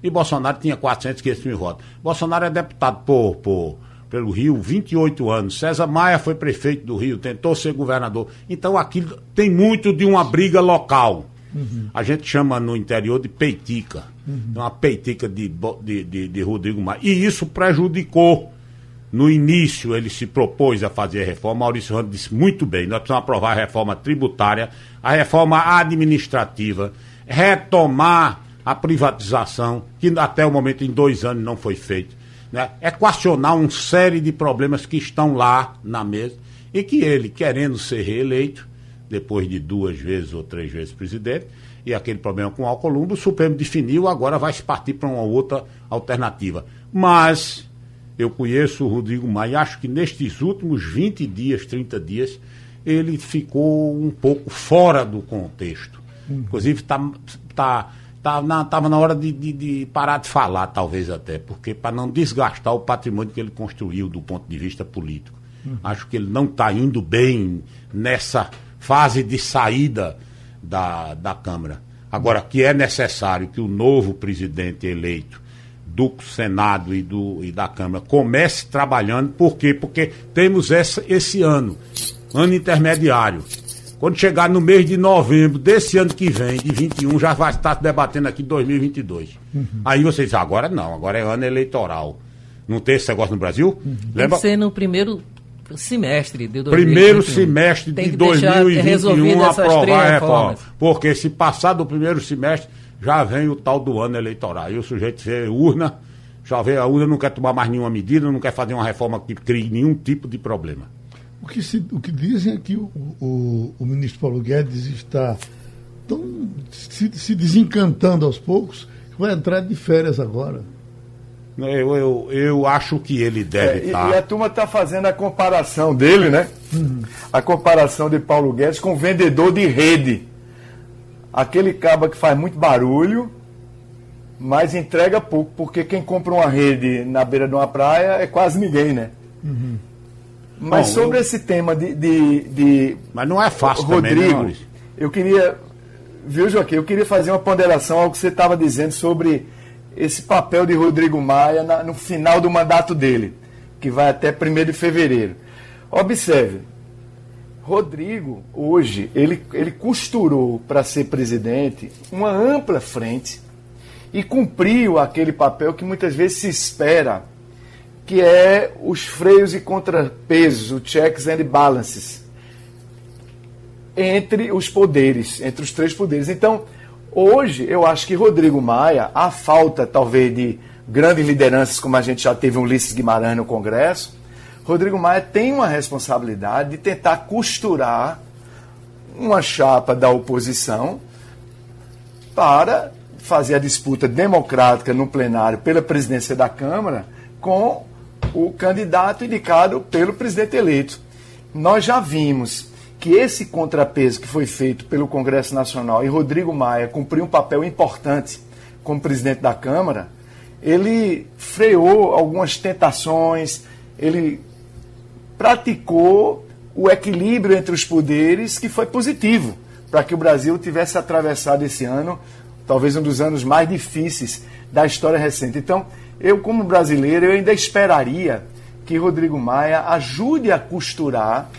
E Bolsonaro tinha 400, 500 mil votos. Bolsonaro é deputado por, por pelo Rio, 28 anos. César Maia foi prefeito do Rio, tentou ser governador. Então aquilo tem muito de uma briga local. Uhum. A gente chama no interior de peitica. Uhum. Uma peitica de, de, de, de Rodrigo Maia. E isso prejudicou. No início ele se propôs a fazer a reforma. Maurício Rando disse muito bem: nós precisamos aprovar a reforma tributária, a reforma administrativa, retomar a privatização, que até o momento em dois anos não foi feito né, equacionar uma série de problemas que estão lá na mesa e que ele, querendo ser reeleito, depois de duas vezes ou três vezes presidente, e aquele problema com o Alcolumbo, o Supremo definiu, agora vai se partir para uma outra alternativa. Mas eu conheço o Rodrigo Maia e acho que nestes últimos 20 dias, 30 dias, ele ficou um pouco fora do contexto. Uhum. Inclusive, está tá, Estava na, tava na hora de, de, de, parar de falar, talvez até, porque para não desgastar o patrimônio que ele construiu do ponto de vista político. Uhum. Acho que ele não está indo bem nessa fase de saída da, da Câmara. Agora, que é necessário que o novo presidente eleito do Senado e, do, e da Câmara comece trabalhando, por quê? Porque temos essa, esse ano, ano intermediário quando chegar no mês de novembro desse ano que vem, de 21, já vai estar debatendo aqui 2022. Uhum. Aí você diz, agora não, agora é ano eleitoral. Não tem esse negócio no Brasil? Uhum. Lembra? Tem que ser no primeiro semestre de 2021. Primeiro semestre de 2021 aprovar a reforma. Porque se passar do primeiro semestre, já vem o tal do ano eleitoral. E o sujeito vê urna, já vê a urna, não quer tomar mais nenhuma medida, não quer fazer uma reforma que crie nenhum tipo de problema. O que, se, o que dizem é que o, o, o ministro Paulo Guedes está tão, se, se, desencantando aos poucos que vai entrar de férias agora. Eu, eu, eu acho que ele deve é, estar. E, e, a turma está fazendo a comparação dele, né? Uhum. A comparação de Paulo Guedes com o vendedor de rede. Aquele caba que faz muito barulho, mas entrega pouco, porque quem compra uma rede na beira de uma praia é quase ninguém, né? Uhum. Mas Bom, sobre eu... esse tema de, de, de, Mas não é fácil Rodrigo, também, né, eu queria. Viu, Joaquim? Eu queria fazer uma ponderação ao que você estava dizendo sobre esse papel de Rodrigo Maia na, no final do mandato dele, que vai até 1 de fevereiro. Observe, Rodrigo, hoje, ele, ele costurou para ser presidente uma ampla frente e cumpriu aquele papel que muitas vezes se espera, que é os freios e contrapesos, o checks and balances, entre os poderes, entre os três poderes. Então, hoje, eu acho que Rodrigo Maia, a falta talvez de grandes lideranças, como a gente já teve um Ulisses Guimarães no Congresso, Rodrigo Maia tem uma responsabilidade de tentar costurar uma chapa da oposição para fazer a disputa democrática no plenário pela presidência da Câmara com o candidato indicado pelo presidente eleito. Nós já vimos que esse contrapeso que foi feito pelo Congresso Nacional e Rodrigo Maia cumpriu um papel importante como presidente da Câmara, ele freou algumas tentações, ele praticou o equilíbrio entre os poderes que foi positivo para que o Brasil tivesse atravessado esse ano, talvez um dos anos mais difíceis da história recente. Então, eu como brasileiro, eu ainda esperaria que Rodrigo Maia ajude a costurar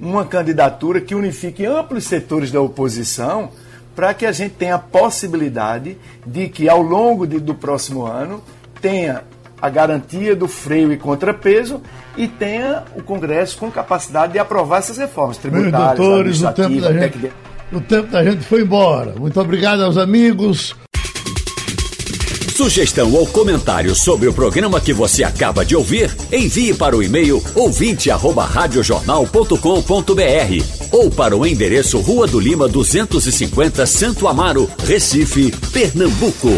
uma candidatura que unifique amplos setores da oposição para que a gente tenha a possibilidade de que ao longo de, do próximo ano tenha a garantia do freio e contrapeso e tenha o Congresso com capacidade de aprovar essas reformas tributárias, doutores, o tempo, da gente, o tempo da gente foi embora. Muito obrigado aos amigos. Sugestão ou comentário sobre o programa que você acaba de ouvir, envie para o e-mail ouvinte@radiojornal.com.br ou para o endereço Rua do Lima 250, Santo Amaro, Recife, Pernambuco.